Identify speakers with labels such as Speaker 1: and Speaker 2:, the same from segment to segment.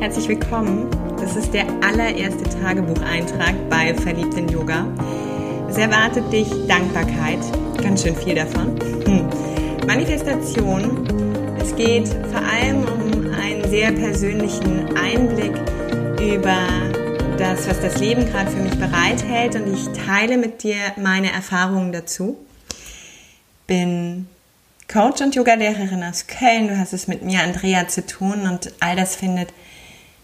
Speaker 1: Herzlich willkommen. Das ist der allererste Tagebucheintrag bei Verliebten Yoga. Es erwartet dich Dankbarkeit, ganz schön viel davon. Hm. Manifestation. Es geht vor allem um einen sehr persönlichen Einblick über das, was das Leben gerade für mich bereithält und ich teile mit dir meine Erfahrungen dazu. Bin Coach und Yogalehrerin aus Köln. Du hast es mit mir, Andrea, zu tun und all das findet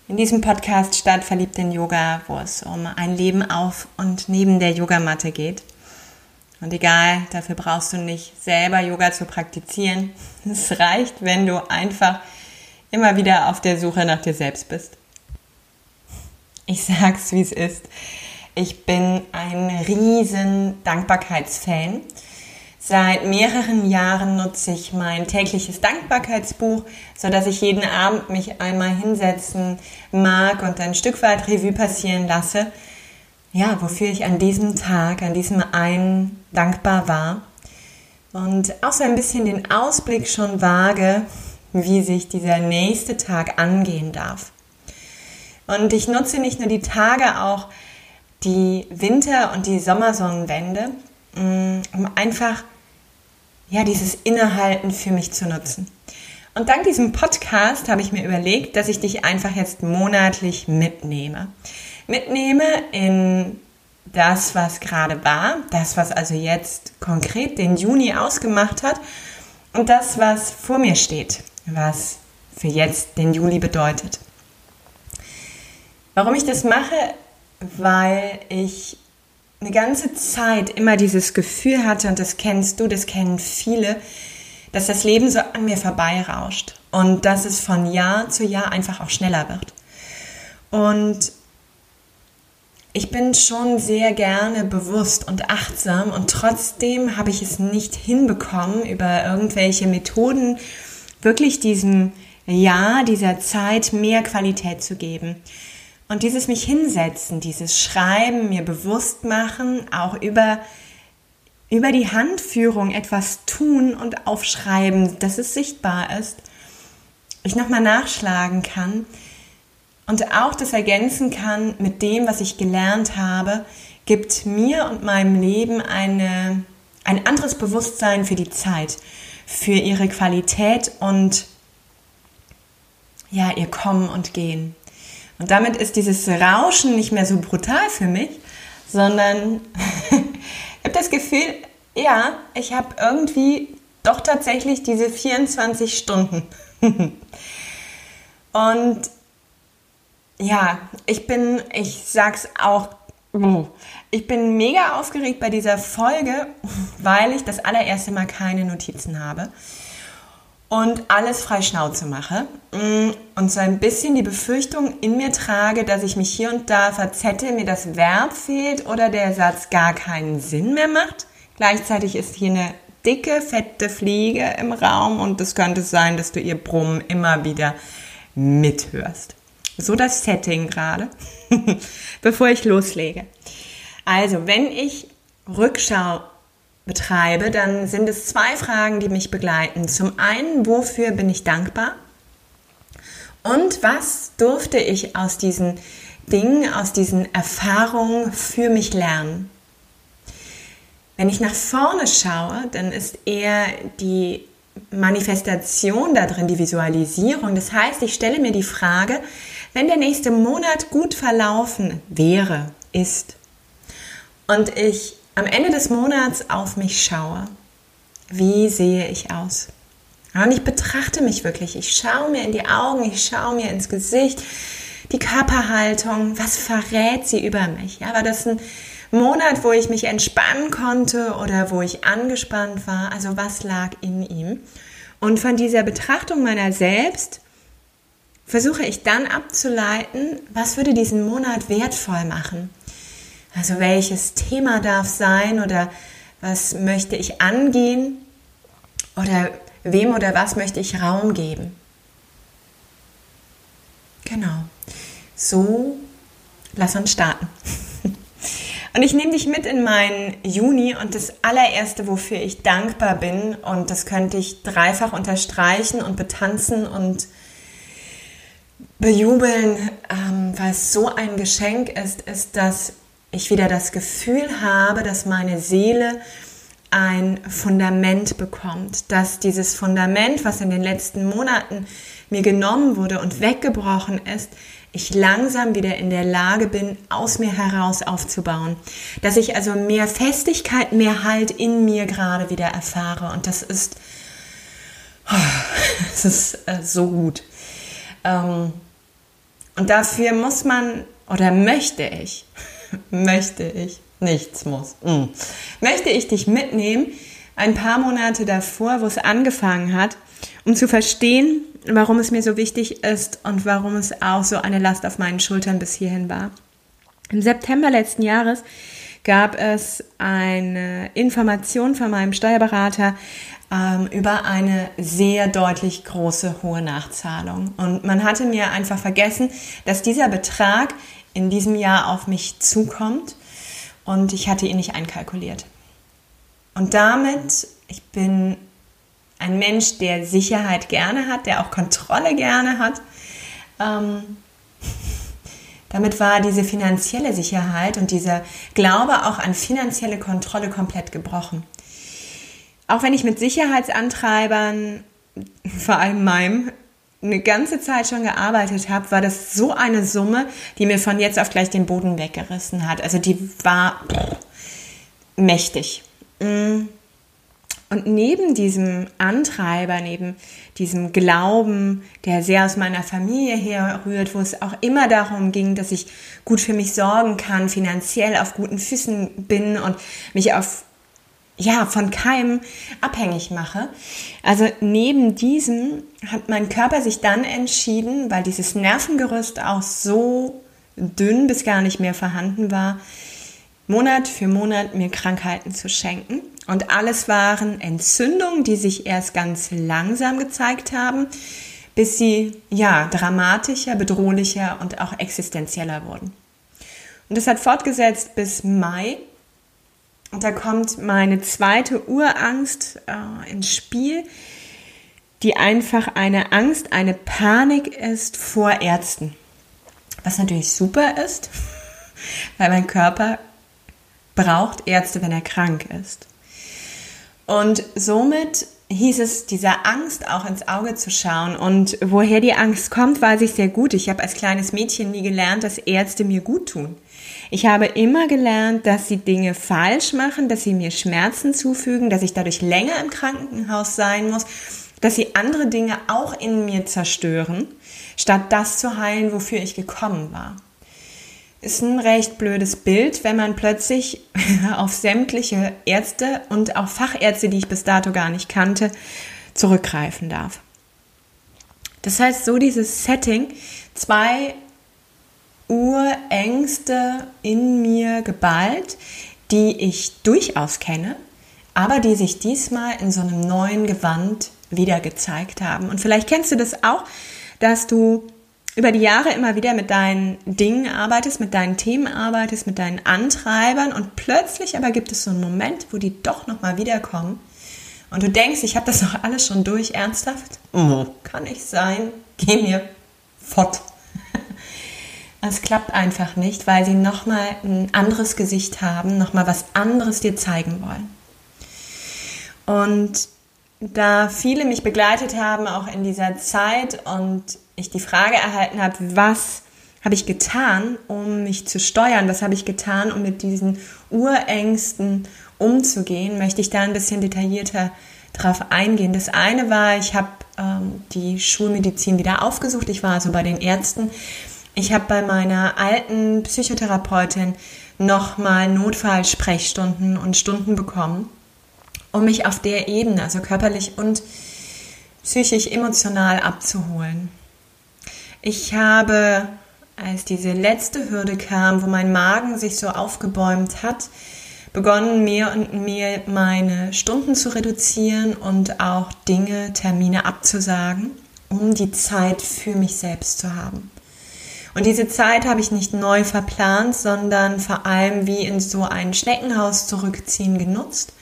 Speaker 1: in diesem Podcast statt, Verliebt in Yoga, wo es um ein Leben auf und neben der Yogamatte geht. Und egal, dafür brauchst du nicht selber Yoga zu praktizieren. Es reicht, wenn du einfach immer wieder auf der Suche nach dir selbst bist. Ich sag's, wie es ist. Ich bin ein riesen Dankbarkeitsfan. Seit mehreren Jahren nutze ich mein tägliches Dankbarkeitsbuch, so dass ich jeden Abend mich einmal hinsetzen mag und ein Stück weit Revue passieren lasse. Ja, wofür ich an diesem Tag, an diesem einen dankbar war. Und auch so ein bisschen den Ausblick schon wage, wie sich dieser nächste Tag angehen darf. Und ich nutze nicht nur die Tage, auch die Winter- und die Sommersonnenwende, mm, um einfach ja, dieses Innehalten für mich zu nutzen. Und dank diesem Podcast habe ich mir überlegt, dass ich dich einfach jetzt monatlich mitnehme. Mitnehme in das, was gerade war, das, was also jetzt konkret den Juni ausgemacht hat und das, was vor mir steht, was für jetzt den Juli bedeutet. Warum ich das mache? Weil ich eine ganze Zeit immer dieses Gefühl hatte, und das kennst du, das kennen viele, dass das Leben so an mir vorbeirauscht und dass es von Jahr zu Jahr einfach auch schneller wird. Und ich bin schon sehr gerne bewusst und achtsam und trotzdem habe ich es nicht hinbekommen, über irgendwelche Methoden wirklich diesem Jahr, dieser Zeit mehr Qualität zu geben. Und dieses mich hinsetzen, dieses Schreiben, mir bewusst machen, auch über, über die Handführung etwas tun und aufschreiben, dass es sichtbar ist, ich nochmal nachschlagen kann und auch das ergänzen kann mit dem, was ich gelernt habe, gibt mir und meinem Leben eine, ein anderes Bewusstsein für die Zeit, für ihre Qualität und ja, ihr Kommen und Gehen. Und damit ist dieses Rauschen nicht mehr so brutal für mich, sondern ich habe das Gefühl, ja, ich habe irgendwie doch tatsächlich diese 24 Stunden. Und ja, ich bin, ich sag's auch, ich bin mega aufgeregt bei dieser Folge, weil ich das allererste Mal keine Notizen habe und alles frei Schnauze mache mm, und so ein bisschen die Befürchtung in mir trage, dass ich mich hier und da verzette, mir das Verb fehlt oder der Satz gar keinen Sinn mehr macht. Gleichzeitig ist hier eine dicke, fette Fliege im Raum und es könnte sein, dass du ihr Brummen immer wieder mithörst. So das Setting gerade, bevor ich loslege. Also, wenn ich Rückschau betreibe, dann sind es zwei Fragen, die mich begleiten. Zum einen, wofür bin ich dankbar? Und was durfte ich aus diesen Dingen, aus diesen Erfahrungen für mich lernen? Wenn ich nach vorne schaue, dann ist eher die Manifestation da drin, die Visualisierung. Das heißt, ich stelle mir die Frage, wenn der nächste Monat gut verlaufen wäre, ist, und ich am Ende des Monats auf mich schaue, wie sehe ich aus? Und ich betrachte mich wirklich. Ich schaue mir in die Augen, ich schaue mir ins Gesicht, die Körperhaltung, was verrät sie über mich? Ja, war das ein Monat, wo ich mich entspannen konnte oder wo ich angespannt war? Also was lag in ihm? Und von dieser Betrachtung meiner selbst versuche ich dann abzuleiten, was würde diesen Monat wertvoll machen? Also welches Thema darf sein oder was möchte ich angehen oder wem oder was möchte ich Raum geben. Genau. So, lass uns starten. Und ich nehme dich mit in meinen Juni und das allererste, wofür ich dankbar bin, und das könnte ich dreifach unterstreichen und betanzen und bejubeln, ähm, weil es so ein Geschenk ist, ist, dass ich wieder das Gefühl habe, dass meine Seele ein Fundament bekommt, dass dieses Fundament, was in den letzten Monaten mir genommen wurde und weggebrochen ist, ich langsam wieder in der Lage bin, aus mir heraus aufzubauen. Dass ich also mehr Festigkeit, mehr Halt in mir gerade wieder erfahre. Und das ist, das ist äh, so gut. Ähm, und dafür muss man oder möchte ich, möchte ich, nichts muss, mm, möchte ich dich mitnehmen, ein paar Monate davor, wo es angefangen hat, um zu verstehen, warum es mir so wichtig ist und warum es auch so eine Last auf meinen Schultern bis hierhin war. Im September letzten Jahres gab es eine Information von meinem Steuerberater ähm, über eine sehr deutlich große hohe Nachzahlung. Und man hatte mir einfach vergessen, dass dieser Betrag in diesem Jahr auf mich zukommt und ich hatte ihn nicht einkalkuliert. Und damit, ich bin ein Mensch, der Sicherheit gerne hat, der auch Kontrolle gerne hat. Ähm, damit war diese finanzielle Sicherheit und dieser Glaube auch an finanzielle Kontrolle komplett gebrochen. Auch wenn ich mit Sicherheitsantreibern, vor allem meinem, eine ganze Zeit schon gearbeitet habe, war das so eine Summe, die mir von jetzt auf gleich den Boden weggerissen hat. Also die war pff, mächtig. Mm. Und neben diesem Antreiber, neben diesem Glauben, der sehr aus meiner Familie herrührt, wo es auch immer darum ging, dass ich gut für mich sorgen kann, finanziell auf guten Füßen bin und mich auf ja, von keinem abhängig mache. Also neben diesem hat mein Körper sich dann entschieden, weil dieses Nervengerüst auch so dünn bis gar nicht mehr vorhanden war, Monat für Monat mir Krankheiten zu schenken. Und alles waren Entzündungen, die sich erst ganz langsam gezeigt haben, bis sie ja dramatischer, bedrohlicher und auch existenzieller wurden. Und das hat fortgesetzt bis Mai. Und da kommt meine zweite Urangst äh, ins Spiel, die einfach eine Angst, eine Panik ist vor Ärzten. Was natürlich super ist, weil mein Körper braucht Ärzte, wenn er krank ist. Und somit hieß es, dieser Angst auch ins Auge zu schauen. Und woher die Angst kommt, weiß ich sehr gut. Ich habe als kleines Mädchen nie gelernt, dass Ärzte mir gut tun. Ich habe immer gelernt, dass sie Dinge falsch machen, dass sie mir Schmerzen zufügen, dass ich dadurch länger im Krankenhaus sein muss, dass sie andere Dinge auch in mir zerstören, statt das zu heilen, wofür ich gekommen war ist ein recht blödes Bild, wenn man plötzlich auf sämtliche Ärzte und auch Fachärzte, die ich bis dato gar nicht kannte, zurückgreifen darf. Das heißt, so dieses Setting, zwei Urängste in mir geballt, die ich durchaus kenne, aber die sich diesmal in so einem neuen Gewand wieder gezeigt haben. Und vielleicht kennst du das auch, dass du über die Jahre immer wieder mit deinen Dingen arbeitest, mit deinen Themen arbeitest, mit deinen Antreibern und plötzlich aber gibt es so einen Moment, wo die doch nochmal wiederkommen und du denkst, ich habe das doch alles schon durch, ernsthaft? Oh, kann nicht sein, geh mir fort. Es klappt einfach nicht, weil sie nochmal ein anderes Gesicht haben, nochmal was anderes dir zeigen wollen. Und da viele mich begleitet haben, auch in dieser Zeit und ich die Frage erhalten habe, was habe ich getan, um mich zu steuern, was habe ich getan, um mit diesen Urängsten umzugehen, möchte ich da ein bisschen detaillierter drauf eingehen. Das eine war, ich habe ähm, die Schulmedizin wieder aufgesucht, ich war also bei den Ärzten. Ich habe bei meiner alten Psychotherapeutin nochmal Notfallsprechstunden und Stunden bekommen um mich auf der Ebene, also körperlich und psychisch emotional abzuholen. Ich habe, als diese letzte Hürde kam, wo mein Magen sich so aufgebäumt hat, begonnen, mehr und mehr meine Stunden zu reduzieren und auch Dinge, Termine abzusagen, um die Zeit für mich selbst zu haben. Und diese Zeit habe ich nicht neu verplant, sondern vor allem wie in so ein Schneckenhaus zurückziehen genutzt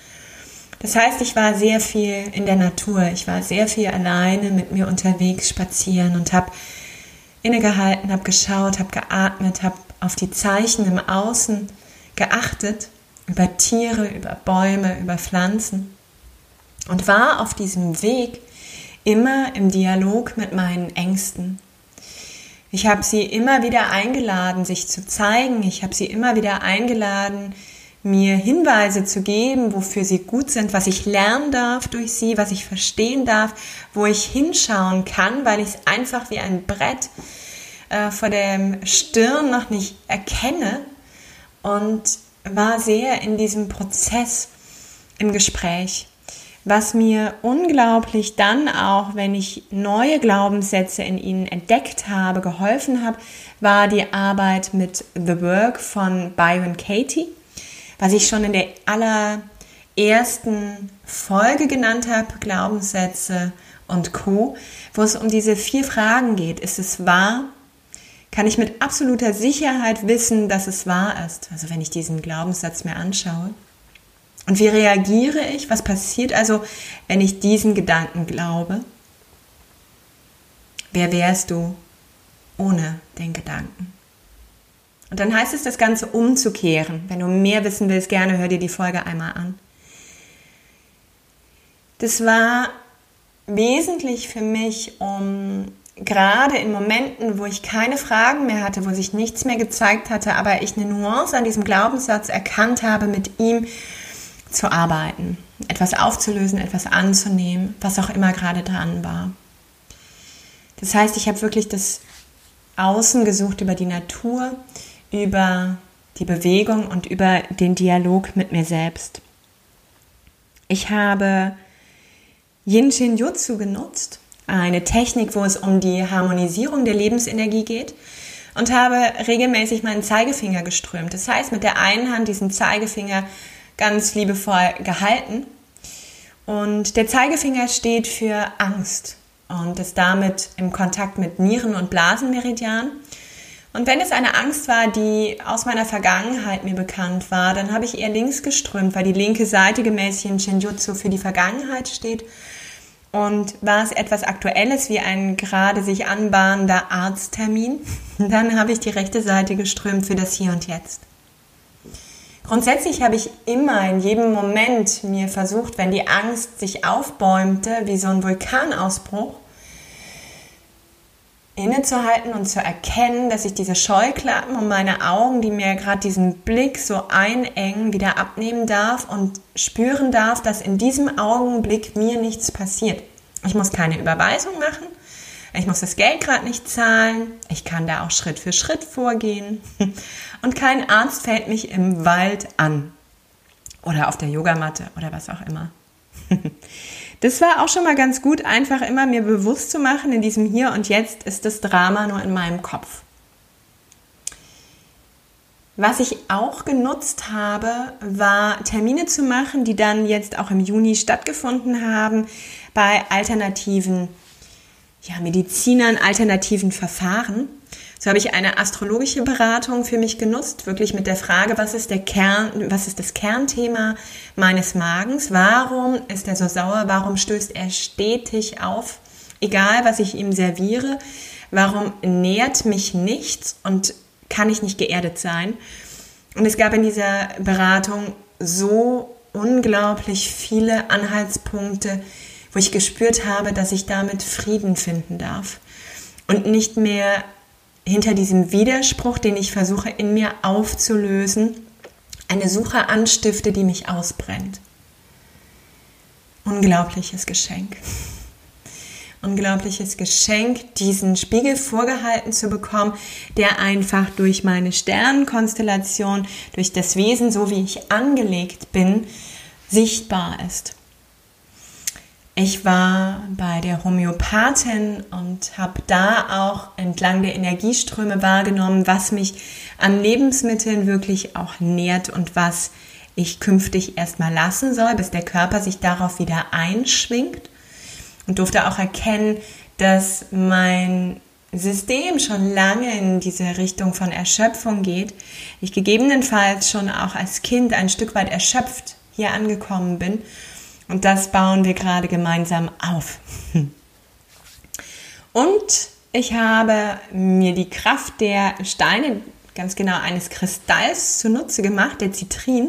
Speaker 1: das heißt, ich war sehr viel in der Natur. Ich war sehr viel alleine mit mir unterwegs spazieren und habe innegehalten, habe geschaut, habe geatmet, habe auf die Zeichen im Außen geachtet, über Tiere, über Bäume, über Pflanzen und war auf diesem Weg immer im Dialog mit meinen Ängsten. Ich habe sie immer wieder eingeladen, sich zu zeigen. Ich habe sie immer wieder eingeladen, mir Hinweise zu geben, wofür sie gut sind, was ich lernen darf durch sie, was ich verstehen darf, wo ich hinschauen kann, weil ich es einfach wie ein Brett äh, vor der Stirn noch nicht erkenne und war sehr in diesem Prozess im Gespräch. Was mir unglaublich dann auch, wenn ich neue Glaubenssätze in ihnen entdeckt habe, geholfen habe, war die Arbeit mit The Work von Byron Katie, was ich schon in der allerersten Folge genannt habe, Glaubenssätze und Co, wo es um diese vier Fragen geht. Ist es wahr? Kann ich mit absoluter Sicherheit wissen, dass es wahr ist? Also wenn ich diesen Glaubenssatz mir anschaue. Und wie reagiere ich? Was passiert also, wenn ich diesen Gedanken glaube? Wer wärst du ohne den Gedanken? Und dann heißt es, das Ganze umzukehren. Wenn du mehr wissen willst, gerne hör dir die Folge einmal an. Das war wesentlich für mich, um gerade in Momenten, wo ich keine Fragen mehr hatte, wo sich nichts mehr gezeigt hatte, aber ich eine Nuance an diesem Glaubenssatz erkannt habe, mit ihm zu arbeiten, etwas aufzulösen, etwas anzunehmen, was auch immer gerade dran war. Das heißt, ich habe wirklich das Außen gesucht über die Natur, über die Bewegung und über den Dialog mit mir selbst. Ich habe Yin Shin Jutsu genutzt, eine Technik, wo es um die Harmonisierung der Lebensenergie geht und habe regelmäßig meinen Zeigefinger geströmt. Das heißt, mit der einen Hand diesen Zeigefinger ganz liebevoll gehalten. Und der Zeigefinger steht für Angst und ist damit im Kontakt mit Nieren- und Blasenmeridian. Und wenn es eine Angst war, die aus meiner Vergangenheit mir bekannt war, dann habe ich eher links geströmt, weil die linke Seite gemäß in Shinjutsu für die Vergangenheit steht. Und war es etwas Aktuelles wie ein gerade sich anbahnender Arzttermin, dann habe ich die rechte Seite geströmt für das Hier und Jetzt. Grundsätzlich habe ich immer in jedem Moment mir versucht, wenn die Angst sich aufbäumte, wie so ein Vulkanausbruch, innezuhalten und zu erkennen, dass ich diese Scheuklappen um meine Augen, die mir gerade diesen Blick so einengen, wieder abnehmen darf und spüren darf, dass in diesem Augenblick mir nichts passiert. Ich muss keine Überweisung machen, ich muss das Geld gerade nicht zahlen. Ich kann da auch Schritt für Schritt vorgehen. Und kein Arzt fällt mich im Wald an. Oder auf der Yogamatte oder was auch immer. Das war auch schon mal ganz gut, einfach immer mir bewusst zu machen, in diesem Hier und Jetzt ist das Drama nur in meinem Kopf. Was ich auch genutzt habe, war Termine zu machen, die dann jetzt auch im Juni stattgefunden haben bei alternativen ja, Medizinern, alternativen Verfahren. So habe ich eine astrologische Beratung für mich genutzt, wirklich mit der Frage, was ist der Kern, was ist das Kernthema meines Magens? Warum ist er so sauer? Warum stößt er stetig auf? Egal, was ich ihm serviere. Warum nährt mich nichts und kann ich nicht geerdet sein? Und es gab in dieser Beratung so unglaublich viele Anhaltspunkte, wo ich gespürt habe, dass ich damit Frieden finden darf und nicht mehr hinter diesem Widerspruch, den ich versuche in mir aufzulösen, eine Suche anstifte, die mich ausbrennt. Unglaubliches Geschenk. Unglaubliches Geschenk, diesen Spiegel vorgehalten zu bekommen, der einfach durch meine Sternenkonstellation, durch das Wesen, so wie ich angelegt bin, sichtbar ist. Ich war bei der Homöopathin und habe da auch entlang der Energieströme wahrgenommen, was mich an Lebensmitteln wirklich auch nährt und was ich künftig erstmal lassen soll, bis der Körper sich darauf wieder einschwingt. Und durfte auch erkennen, dass mein System schon lange in diese Richtung von Erschöpfung geht. Ich gegebenenfalls schon auch als Kind ein Stück weit erschöpft hier angekommen bin und das bauen wir gerade gemeinsam auf. Und ich habe mir die Kraft der Steine, ganz genau eines Kristalls zunutze gemacht, der Zitrin.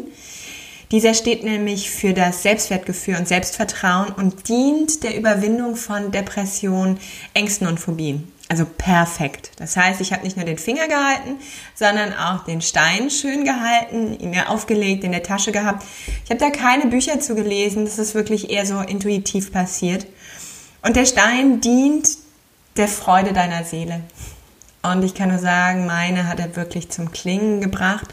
Speaker 1: Dieser steht nämlich für das Selbstwertgefühl und Selbstvertrauen und dient der Überwindung von Depressionen, Ängsten und Phobien. Also perfekt. Das heißt, ich habe nicht nur den Finger gehalten, sondern auch den Stein schön gehalten, ihn mir aufgelegt, in der Tasche gehabt. Ich habe da keine Bücher zu gelesen, das ist wirklich eher so intuitiv passiert. Und der Stein dient der Freude deiner Seele. Und ich kann nur sagen, meine hat er wirklich zum Klingen gebracht.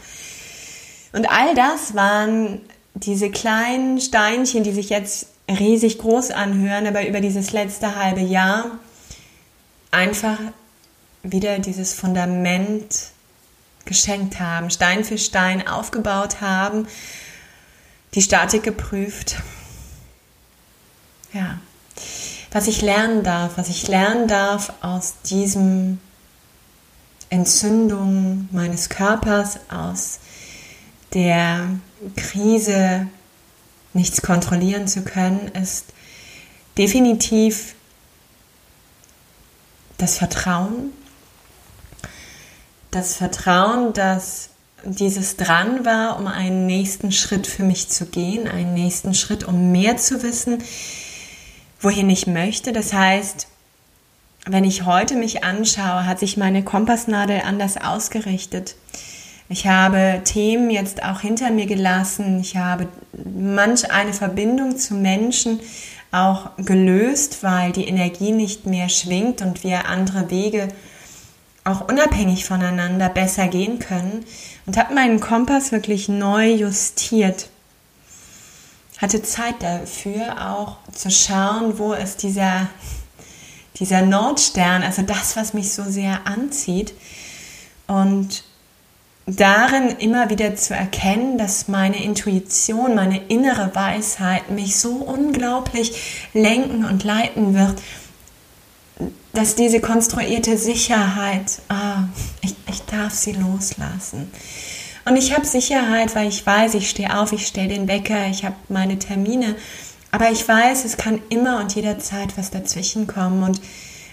Speaker 1: Und all das waren diese kleinen Steinchen, die sich jetzt riesig groß anhören, aber über dieses letzte halbe Jahr einfach wieder dieses Fundament geschenkt haben, Stein für Stein aufgebaut haben, die Statik geprüft. Ja, was ich lernen darf, was ich lernen darf aus diesem Entzündung meines Körpers, aus der Krise nichts kontrollieren zu können, ist definitiv das Vertrauen. Das Vertrauen, dass dieses dran war, um einen nächsten Schritt für mich zu gehen, einen nächsten Schritt, um mehr zu wissen, wohin ich möchte. Das heißt, wenn ich heute mich anschaue, hat sich meine Kompassnadel anders ausgerichtet. Ich habe Themen jetzt auch hinter mir gelassen. Ich habe manch eine Verbindung zu Menschen auch gelöst, weil die Energie nicht mehr schwingt und wir andere Wege auch unabhängig voneinander besser gehen können und habe meinen Kompass wirklich neu justiert hatte Zeit dafür, auch zu schauen, wo ist dieser, dieser Nordstern, also das, was mich so sehr anzieht. Und darin immer wieder zu erkennen, dass meine Intuition, meine innere Weisheit mich so unglaublich lenken und leiten wird, dass diese konstruierte Sicherheit, ah, ich, ich darf sie loslassen. Und ich habe Sicherheit, weil ich weiß, ich stehe auf, ich stelle den Wecker, ich habe meine Termine. Aber ich weiß, es kann immer und jederzeit was dazwischen kommen. Und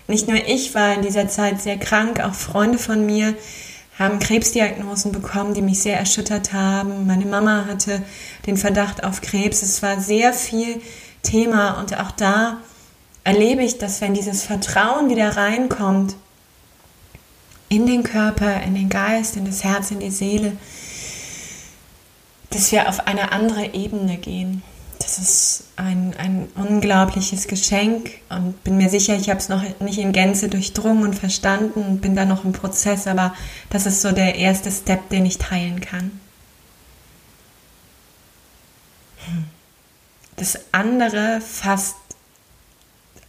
Speaker 1: nicht nur ich war in dieser Zeit sehr krank, auch Freunde von mir haben Krebsdiagnosen bekommen, die mich sehr erschüttert haben. Meine Mama hatte den Verdacht auf Krebs. Es war sehr viel Thema und auch da erlebe ich, dass wenn dieses Vertrauen wieder reinkommt, in den Körper, in den Geist, in das Herz, in die Seele, dass wir auf eine andere Ebene gehen. Das ist ein, ein unglaubliches Geschenk und bin mir sicher, ich habe es noch nicht in Gänze durchdrungen und verstanden und bin da noch im Prozess, aber das ist so der erste Step, den ich teilen kann. Das andere fast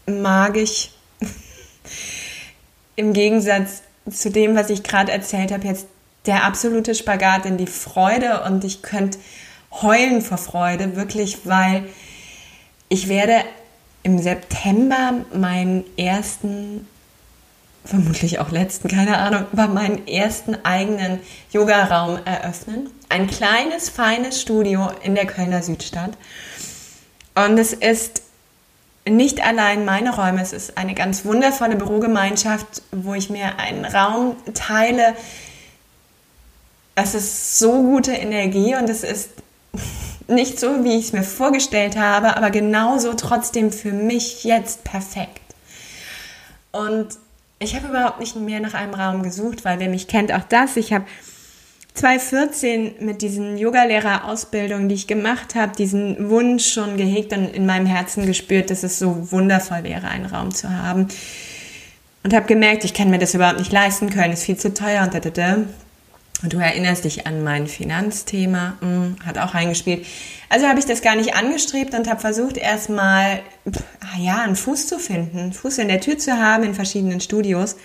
Speaker 1: magisch im Gegensatz zu dem, was ich gerade erzählt habe, jetzt der absolute Spagat in die Freude und ich könnte heulen vor Freude, wirklich, weil ich werde im September meinen ersten, vermutlich auch letzten, keine Ahnung, aber meinen ersten eigenen Yoga-Raum eröffnen. Ein kleines, feines Studio in der Kölner Südstadt. Und es ist nicht allein meine Räume, es ist eine ganz wundervolle Bürogemeinschaft, wo ich mir einen Raum teile. Es ist so gute Energie und es ist nicht so, wie ich es mir vorgestellt habe, aber genauso trotzdem für mich jetzt perfekt. Und ich habe überhaupt nicht mehr nach einem Raum gesucht, weil wer mich kennt, auch das. Ich habe 2014 mit diesen Yogalehrerausbildungen, die ich gemacht habe, diesen Wunsch schon gehegt und in meinem Herzen gespürt, dass es so wundervoll wäre, einen Raum zu haben. Und habe gemerkt, ich kann mir das überhaupt nicht leisten können, ist viel zu teuer und da, da, da. Du erinnerst dich an mein Finanzthema, hm, hat auch reingespielt. Also habe ich das gar nicht angestrebt und habe versucht, erstmal, ah ja, einen Fuß zu finden, einen Fuß in der Tür zu haben in verschiedenen Studios.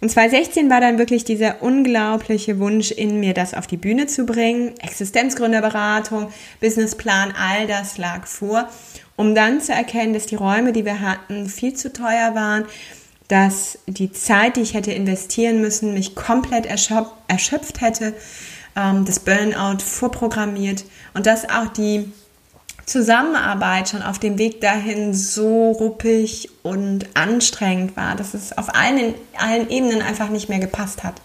Speaker 1: Und 2016 war dann wirklich dieser unglaubliche Wunsch in mir, das auf die Bühne zu bringen. Existenzgründerberatung, Businessplan, all das lag vor, um dann zu erkennen, dass die Räume, die wir hatten, viel zu teuer waren, dass die Zeit, die ich hätte investieren müssen, mich komplett erschöpft hätte, ähm, das Burnout vorprogrammiert und dass auch die Zusammenarbeit schon auf dem Weg dahin so ruppig und anstrengend war, dass es auf allen, allen Ebenen einfach nicht mehr gepasst hat.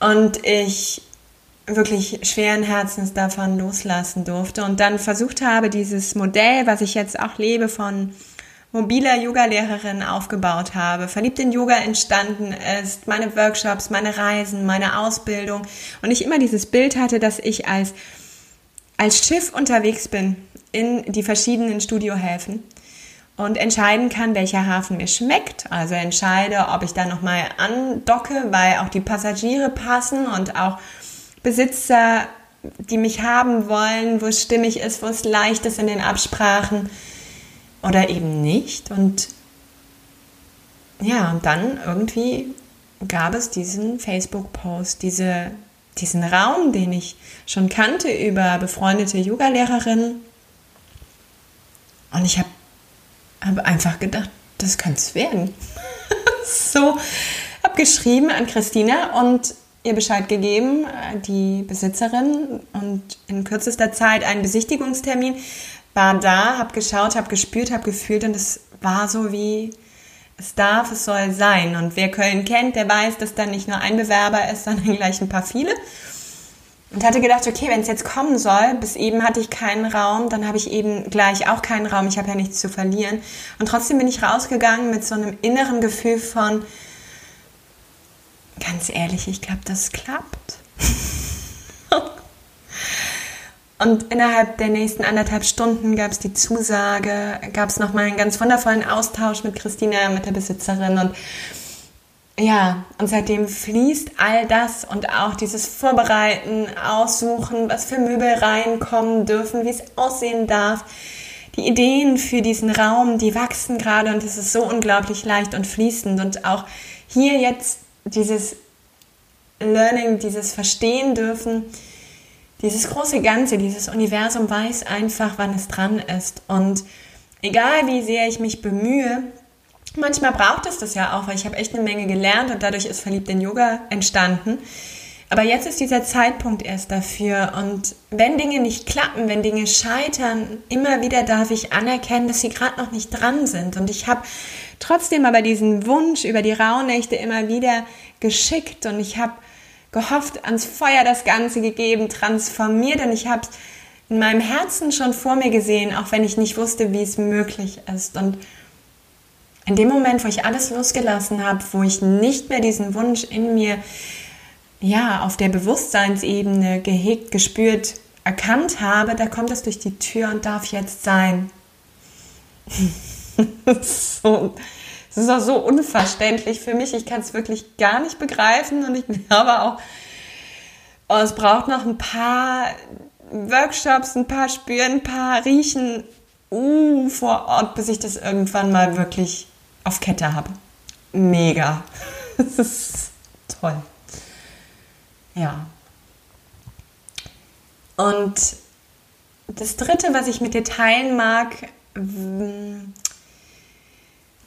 Speaker 1: Und ich wirklich schweren Herzens davon loslassen durfte und dann versucht habe, dieses Modell, was ich jetzt auch lebe, von mobiler Yogalehrerin aufgebaut habe, verliebt in Yoga entstanden ist, meine Workshops, meine Reisen, meine Ausbildung. Und ich immer dieses Bild hatte, dass ich als als Schiff unterwegs bin in die verschiedenen Studiohäfen und entscheiden kann, welcher Hafen mir schmeckt. Also entscheide, ob ich da nochmal andocke, weil auch die Passagiere passen und auch Besitzer, die mich haben wollen, wo es stimmig ist, wo es leicht ist in den Absprachen oder eben nicht. Und ja, und dann irgendwie gab es diesen Facebook-Post, diese diesen Raum, den ich schon kannte über befreundete Yogalehrerinnen. Und ich habe hab einfach gedacht, das könnte es werden. so, habe geschrieben an Christina und ihr Bescheid gegeben, die Besitzerin, und in kürzester Zeit einen Besichtigungstermin. War da, habe geschaut, habe gespürt, habe gefühlt und es war so wie es darf, es soll sein. Und wer Köln kennt, der weiß, dass da nicht nur ein Bewerber ist, sondern gleich ein paar viele. Und hatte gedacht, okay, wenn es jetzt kommen soll, bis eben hatte ich keinen Raum, dann habe ich eben gleich auch keinen Raum, ich habe ja nichts zu verlieren. Und trotzdem bin ich rausgegangen mit so einem inneren Gefühl von, ganz ehrlich, ich glaube, das klappt. Und innerhalb der nächsten anderthalb Stunden gab es die Zusage, gab es nochmal einen ganz wundervollen Austausch mit Christina, mit der Besitzerin. Und ja, und seitdem fließt all das und auch dieses Vorbereiten, Aussuchen, was für Möbel reinkommen dürfen, wie es aussehen darf. Die Ideen für diesen Raum, die wachsen gerade und es ist so unglaublich leicht und fließend. Und auch hier jetzt dieses Learning, dieses Verstehen dürfen, dieses große Ganze, dieses Universum weiß einfach, wann es dran ist. Und egal wie sehr ich mich bemühe, manchmal braucht es das ja auch, weil ich habe echt eine Menge gelernt und dadurch ist verliebt in Yoga entstanden. Aber jetzt ist dieser Zeitpunkt erst dafür. Und wenn Dinge nicht klappen, wenn Dinge scheitern, immer wieder darf ich anerkennen, dass sie gerade noch nicht dran sind. Und ich habe trotzdem aber diesen Wunsch über die Rauhnächte immer wieder geschickt und ich habe gehofft, ans Feuer das Ganze gegeben, transformiert und ich habe es in meinem Herzen schon vor mir gesehen, auch wenn ich nicht wusste, wie es möglich ist. Und in dem Moment, wo ich alles losgelassen habe, wo ich nicht mehr diesen Wunsch in mir, ja, auf der Bewusstseinsebene gehegt, gespürt, erkannt habe, da kommt es durch die Tür und darf jetzt sein. so es ist auch so unverständlich für mich. Ich kann es wirklich gar nicht begreifen und ich glaube auch, oh, es braucht noch ein paar Workshops, ein paar Spüren, ein paar Riechen uh, vor Ort, bis ich das irgendwann mal wirklich auf Kette habe. Mega. Das ist toll. Ja. Und das Dritte, was ich mit dir teilen mag,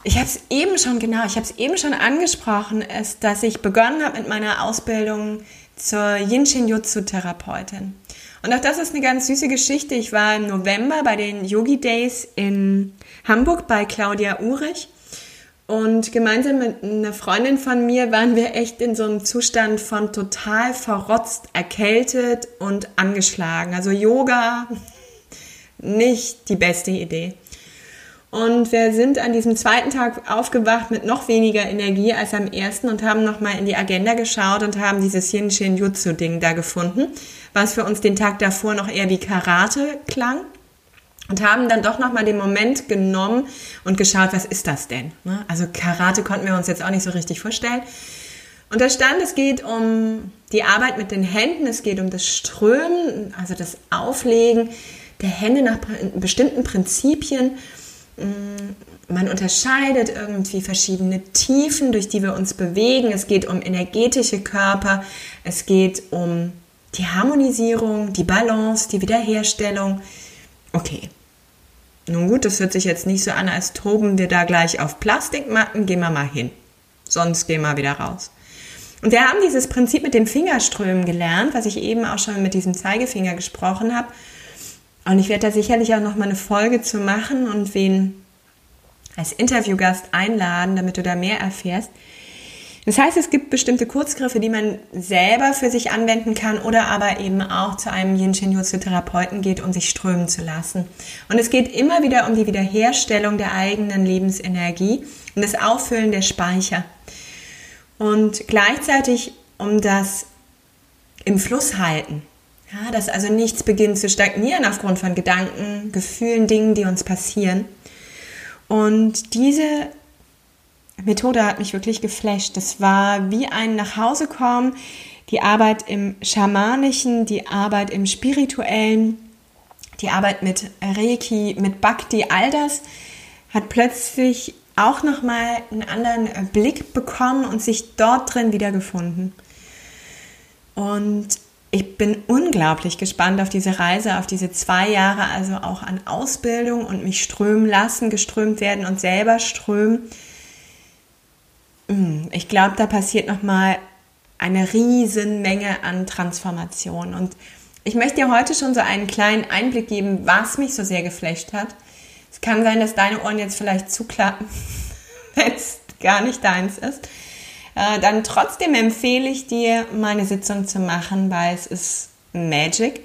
Speaker 1: ich habe es eben schon, genau, ich habe es eben schon angesprochen, ist, dass ich begonnen habe mit meiner Ausbildung zur Yin-Shin-Jutsu-Therapeutin. Und auch das ist eine ganz süße Geschichte. Ich war im November bei den Yogi Days in Hamburg bei Claudia Urich. Und gemeinsam mit einer Freundin von mir waren wir echt in so einem Zustand von total verrotzt, erkältet und angeschlagen. Also Yoga, nicht die beste Idee. Und wir sind an diesem zweiten Tag aufgewacht mit noch weniger Energie als am ersten und haben nochmal in die Agenda geschaut und haben dieses Yin Shin Jutsu Ding da gefunden, was für uns den Tag davor noch eher wie Karate klang. Und haben dann doch nochmal den Moment genommen und geschaut, was ist das denn? Ne? Also Karate konnten wir uns jetzt auch nicht so richtig vorstellen. Und da stand, es geht um die Arbeit mit den Händen, es geht um das Strömen, also das Auflegen der Hände nach bestimmten Prinzipien man unterscheidet irgendwie verschiedene Tiefen, durch die wir uns bewegen. Es geht um energetische Körper, es geht um die Harmonisierung, die Balance, die Wiederherstellung. Okay. Nun gut, das hört sich jetzt nicht so an, als toben wir da gleich auf Plastikmatten. Gehen wir mal hin. Sonst gehen wir wieder raus. Und wir haben dieses Prinzip mit dem Fingerströmen gelernt, was ich eben auch schon mit diesem Zeigefinger gesprochen habe. Und ich werde da sicherlich auch noch mal eine Folge zu machen und wen als Interviewgast einladen, damit du da mehr erfährst. Das heißt, es gibt bestimmte Kurzgriffe, die man selber für sich anwenden kann oder aber eben auch zu einem Yin Shin Jutsu Therapeuten geht, um sich strömen zu lassen. Und es geht immer wieder um die Wiederherstellung der eigenen Lebensenergie und das Auffüllen der Speicher. Und gleichzeitig um das im Fluss halten. Ja, dass also nichts beginnt zu stagnieren aufgrund von Gedanken, Gefühlen, Dingen, die uns passieren. Und diese Methode hat mich wirklich geflasht. Das war wie ein Nachhausekommen, die Arbeit im Schamanischen, die Arbeit im Spirituellen, die Arbeit mit Reiki, mit Bhakti, all das hat plötzlich auch nochmal einen anderen Blick bekommen und sich dort drin wiedergefunden. Und ich bin unglaublich gespannt auf diese Reise, auf diese zwei Jahre, also auch an Ausbildung und mich strömen lassen, geströmt werden und selber strömen. Hm, ich glaube, da passiert nochmal eine Menge an Transformation. Und ich möchte dir heute schon so einen kleinen Einblick geben, was mich so sehr geflasht hat. Es kann sein, dass deine Ohren jetzt vielleicht zuklappen, wenn es gar nicht deins ist. Äh, dann trotzdem empfehle ich dir, meine Sitzung zu machen, weil es ist Magic.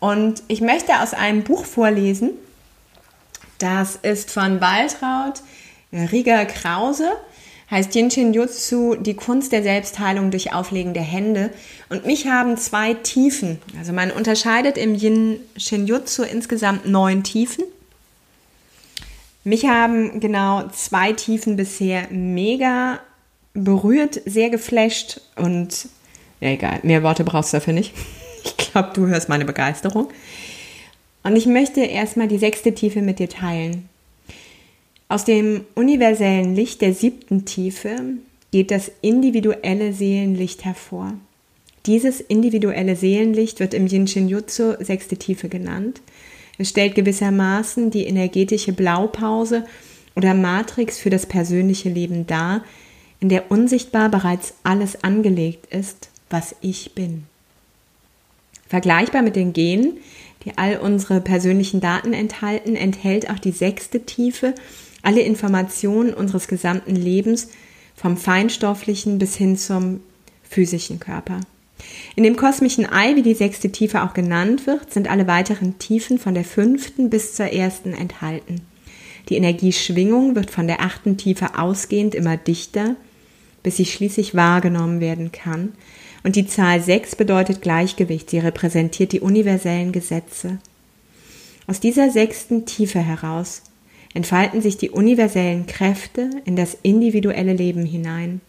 Speaker 1: Und ich möchte aus einem Buch vorlesen. Das ist von Waltraud Rieger Krause. Heißt Yin Shin Jutsu, die Kunst der Selbstheilung durch Auflegen der Hände. Und mich haben zwei Tiefen. Also man unterscheidet im Yin Shin Jutsu insgesamt neun Tiefen. Mich haben genau zwei Tiefen bisher mega berührt, sehr geflasht und ja, egal, mehr Worte brauchst du dafür nicht. Ich glaube, du hörst meine Begeisterung. Und ich möchte erstmal die sechste Tiefe mit dir teilen. Aus dem universellen Licht der siebten Tiefe geht das individuelle Seelenlicht hervor. Dieses individuelle Seelenlicht wird im Yin Shin Jutsu sechste Tiefe genannt. Es stellt gewissermaßen die energetische Blaupause oder Matrix für das persönliche Leben dar, in der unsichtbar bereits alles angelegt ist, was ich bin. Vergleichbar mit den Genen, die all unsere persönlichen Daten enthalten, enthält auch die sechste Tiefe alle Informationen unseres gesamten Lebens, vom feinstofflichen bis hin zum physischen Körper. In dem kosmischen Ei, wie die sechste Tiefe auch genannt wird, sind alle weiteren Tiefen von der fünften bis zur ersten enthalten. Die Energieschwingung wird von der achten Tiefe ausgehend immer dichter bis sie schließlich wahrgenommen werden kann. Und die Zahl 6 bedeutet Gleichgewicht, sie repräsentiert die universellen Gesetze. Aus dieser sechsten Tiefe heraus entfalten sich die universellen Kräfte in das individuelle Leben hinein.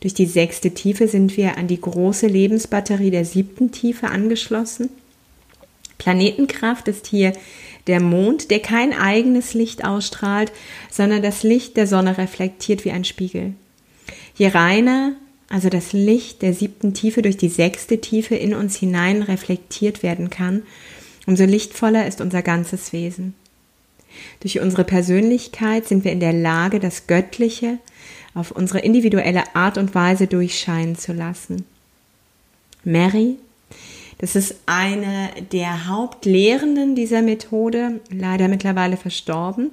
Speaker 1: Durch die sechste Tiefe sind wir an die große Lebensbatterie der siebten Tiefe angeschlossen. Planetenkraft ist hier der Mond, der kein eigenes Licht ausstrahlt, sondern das Licht der Sonne reflektiert wie ein Spiegel. Je reiner also das Licht der siebten Tiefe durch die sechste Tiefe in uns hinein reflektiert werden kann, umso lichtvoller ist unser ganzes Wesen. Durch unsere Persönlichkeit sind wir in der Lage, das Göttliche auf unsere individuelle Art und Weise durchscheinen zu lassen. Mary, das ist eine der Hauptlehrenden dieser Methode, leider mittlerweile verstorben.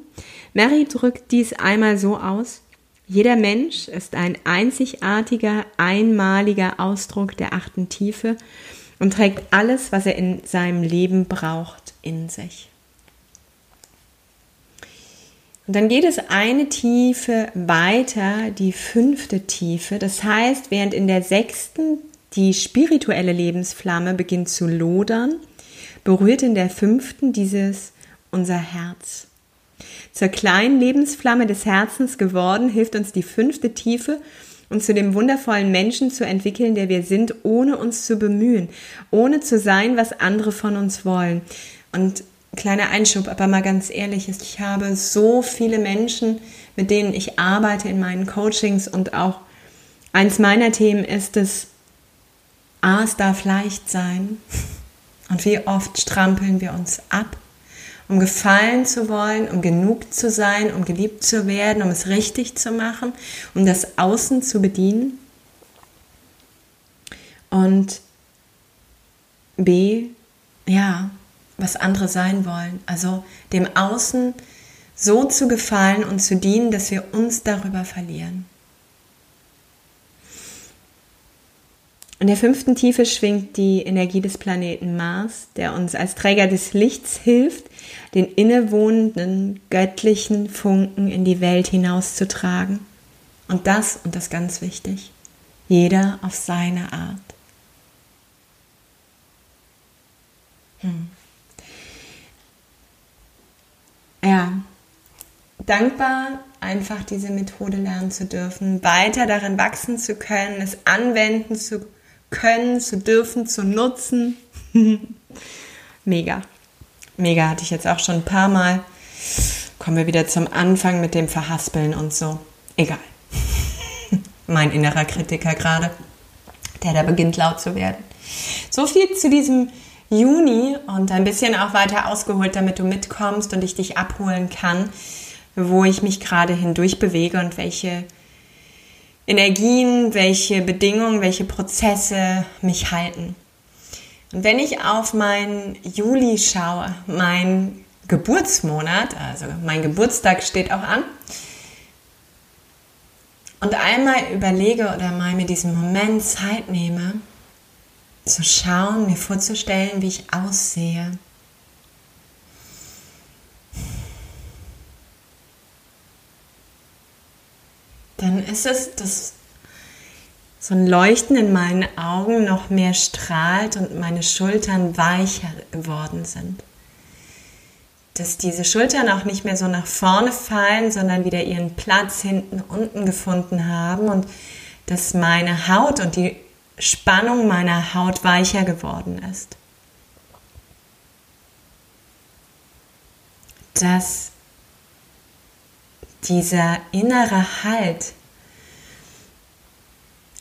Speaker 1: Mary drückt dies einmal so aus, jeder Mensch ist ein einzigartiger, einmaliger Ausdruck der achten Tiefe und trägt alles, was er in seinem Leben braucht, in sich. Und dann geht es eine Tiefe weiter, die fünfte Tiefe. Das heißt, während in der sechsten die spirituelle Lebensflamme beginnt zu lodern, berührt in der fünften dieses unser Herz. Zur kleinen Lebensflamme des Herzens geworden, hilft uns die fünfte Tiefe, uns zu dem wundervollen Menschen zu entwickeln, der wir sind, ohne uns zu bemühen, ohne zu sein, was andere von uns wollen. Und kleiner Einschub, aber mal ganz ehrlich, ich habe so viele Menschen, mit denen ich arbeite in meinen Coachings und auch eins meiner Themen ist es, A, es darf leicht sein. Und wie oft strampeln wir uns ab um gefallen zu wollen, um genug zu sein, um geliebt zu werden, um es richtig zu machen, um das Außen zu bedienen. Und B, ja, was andere sein wollen. Also dem Außen so zu gefallen und zu dienen, dass wir uns darüber verlieren. In der fünften Tiefe schwingt die Energie des Planeten Mars, der uns als Träger des Lichts hilft, den innewohnenden göttlichen Funken in die Welt hinauszutragen. Und das, und das ganz wichtig, jeder auf seine Art. Hm. Ja, dankbar, einfach diese Methode lernen zu dürfen, weiter darin wachsen zu können, es anwenden zu können, zu dürfen, zu nutzen. Mega. Mega hatte ich jetzt auch schon ein paar Mal. Kommen wir wieder zum Anfang mit dem Verhaspeln und so. Egal. mein innerer Kritiker gerade, der da beginnt laut zu werden. So viel zu diesem Juni und ein bisschen auch weiter ausgeholt, damit du mitkommst und ich dich abholen kann, wo ich mich gerade hindurch bewege und welche Energien, welche Bedingungen, welche Prozesse mich halten. Und wenn ich auf meinen Juli schaue, mein Geburtsmonat, also mein Geburtstag steht auch an, und einmal überlege oder mal mir diesen Moment Zeit nehme, zu schauen, mir vorzustellen, wie ich aussehe. Dann ist es, dass so ein Leuchten in meinen Augen noch mehr strahlt und meine Schultern weicher geworden sind. Dass diese Schultern auch nicht mehr so nach vorne fallen, sondern wieder ihren Platz hinten unten gefunden haben und dass meine Haut und die Spannung meiner Haut weicher geworden ist. Dass dieser innere Halt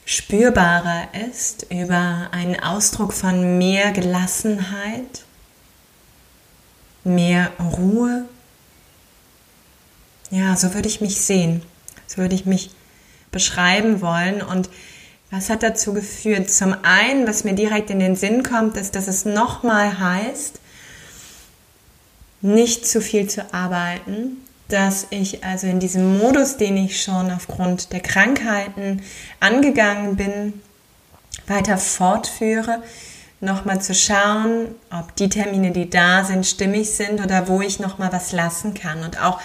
Speaker 1: spürbarer ist über einen Ausdruck von mehr Gelassenheit, mehr Ruhe. Ja, so würde ich mich sehen, so würde ich mich beschreiben wollen und was hat dazu geführt? Zum einen, was mir direkt in den Sinn kommt, ist, dass es nochmal heißt, nicht zu viel zu arbeiten, dass ich also in diesem Modus, den ich schon aufgrund der Krankheiten angegangen bin, weiter fortführe, nochmal zu schauen, ob die Termine, die da sind, stimmig sind oder wo ich nochmal was lassen kann. Und auch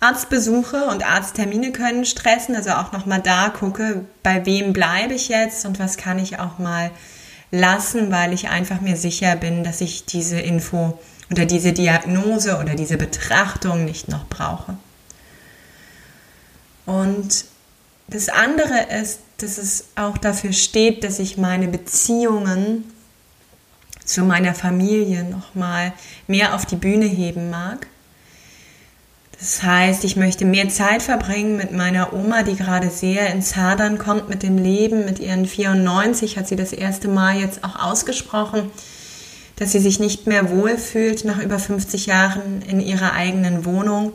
Speaker 1: Arztbesuche und Arzttermine können stressen, also auch nochmal da gucke, bei wem bleibe ich jetzt und was kann ich auch mal lassen, weil ich einfach mir sicher bin, dass ich diese Info oder diese Diagnose oder diese Betrachtung nicht noch brauche. Und das andere ist, dass es auch dafür steht, dass ich meine Beziehungen zu meiner Familie nochmal mehr auf die Bühne heben mag das heißt, ich möchte mehr Zeit verbringen mit meiner Oma, die gerade sehr ins Hadern kommt mit dem Leben. Mit ihren 94 hat sie das erste Mal jetzt auch ausgesprochen, dass sie sich nicht mehr wohlfühlt nach über 50 Jahren in ihrer eigenen Wohnung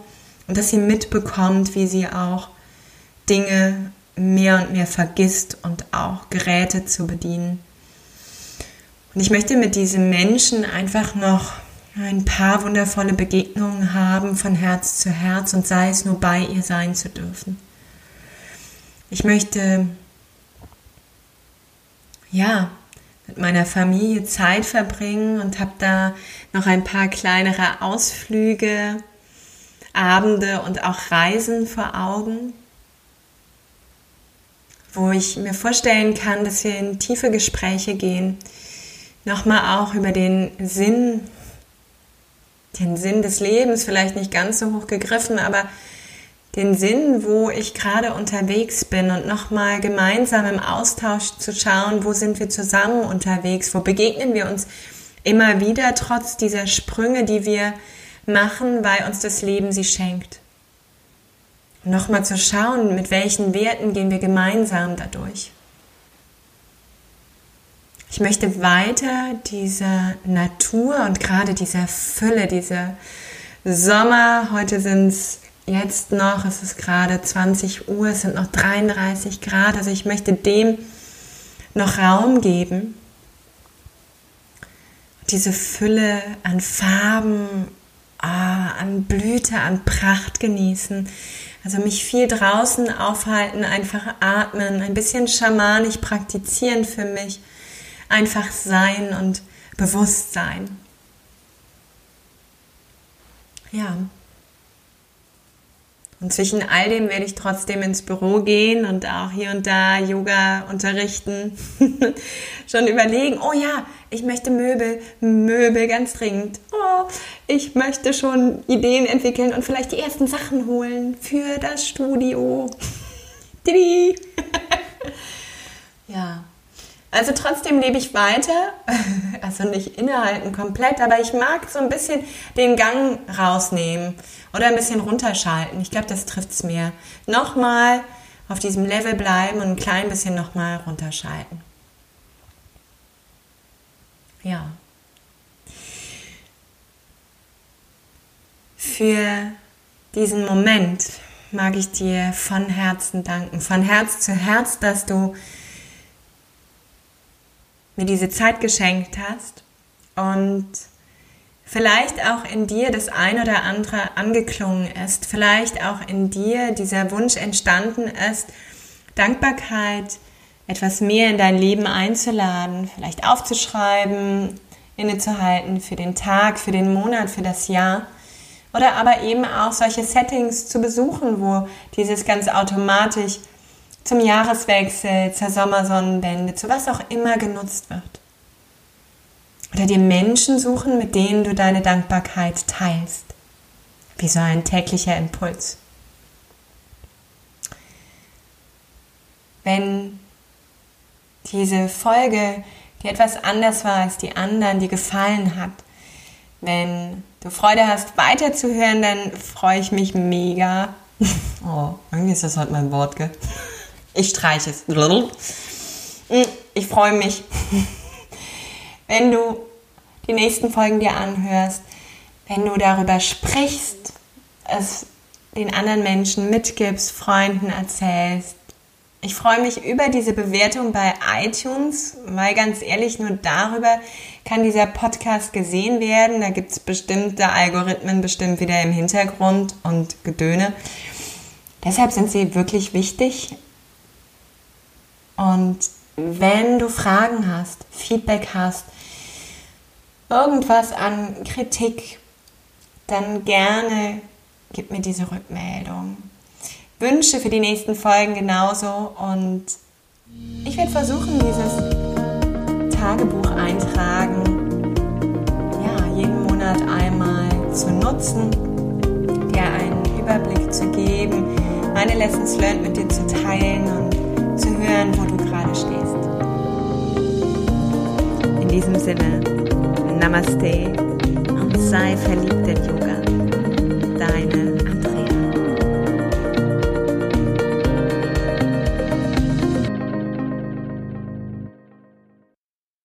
Speaker 1: und dass sie mitbekommt, wie sie auch Dinge mehr und mehr vergisst und auch Geräte zu bedienen. Und ich möchte mit diesem Menschen einfach noch ein paar wundervolle Begegnungen haben von Herz zu Herz und sei es nur bei ihr sein zu dürfen. Ich möchte ja mit meiner Familie Zeit verbringen und habe da noch ein paar kleinere Ausflüge, Abende und auch Reisen vor Augen, wo ich mir vorstellen kann, dass wir in tiefe Gespräche gehen, nochmal auch über den Sinn den Sinn des Lebens vielleicht nicht ganz so hoch gegriffen, aber den Sinn, wo ich gerade unterwegs bin und nochmal gemeinsam im Austausch zu schauen, wo sind wir zusammen unterwegs, wo begegnen wir uns immer wieder trotz dieser Sprünge, die wir machen, weil uns das Leben sie schenkt. Nochmal zu schauen, mit welchen Werten gehen wir gemeinsam dadurch. Ich möchte weiter dieser Natur und gerade dieser Fülle, dieser Sommer, heute sind es jetzt noch, es ist gerade 20 Uhr, es sind noch 33 Grad, also ich möchte dem noch Raum geben, diese Fülle an Farben, ah, an Blüte, an Pracht genießen. Also mich viel draußen aufhalten, einfach atmen, ein bisschen schamanisch praktizieren für mich, einfach sein und bewusst sein. Ja. Und zwischen all dem werde ich trotzdem ins Büro gehen und auch hier und da Yoga unterrichten. Schon überlegen, oh ja, ich möchte Möbel, Möbel ganz dringend. Oh, ich möchte schon Ideen entwickeln und vielleicht die ersten Sachen holen für das Studio. ja. Also trotzdem lebe ich weiter, also nicht innehalten komplett, aber ich mag so ein bisschen den Gang rausnehmen oder ein bisschen runterschalten. Ich glaube, das trifft es mir. Nochmal auf diesem Level bleiben und ein klein bisschen nochmal runterschalten. Ja. Für diesen Moment mag ich dir von Herzen danken, von Herz zu Herz, dass du mir diese Zeit geschenkt hast und vielleicht auch in dir das ein oder andere angeklungen ist, vielleicht auch in dir dieser Wunsch entstanden ist, Dankbarkeit etwas mehr in dein Leben einzuladen, vielleicht aufzuschreiben, innezuhalten für den Tag, für den Monat, für das Jahr. Oder aber eben auch solche Settings zu besuchen, wo dieses ganz automatisch zum Jahreswechsel, zur Sommersonnenwende, zu was auch immer genutzt wird. Oder dir Menschen suchen, mit denen du deine Dankbarkeit teilst. Wie so ein täglicher Impuls. Wenn diese Folge die etwas anders war als die anderen, die gefallen hat, wenn du Freude hast, weiterzuhören, dann freue ich mich mega. Oh, irgendwie ist das heute mein Wort, gell? Ich streiche es. Ich freue mich, wenn du die nächsten Folgen dir anhörst, wenn du darüber sprichst, es den anderen Menschen mitgibst, Freunden erzählst. Ich freue mich über diese Bewertung bei iTunes, weil ganz ehrlich, nur darüber kann dieser Podcast gesehen werden. Da gibt es bestimmte Algorithmen bestimmt wieder im Hintergrund und Gedöne. Deshalb sind sie wirklich wichtig. Und wenn du Fragen hast, Feedback hast, irgendwas an Kritik, dann gerne gib mir diese Rückmeldung. Wünsche für die nächsten Folgen genauso und ich werde versuchen, dieses Tagebuch eintragen, ja, jeden Monat einmal zu nutzen, dir einen Überblick zu geben, meine Lessons learned mit dir zu teilen und hören, wo du gerade stehst. In diesem Sinne, Namaste und sei verliebt in Yoga. Deine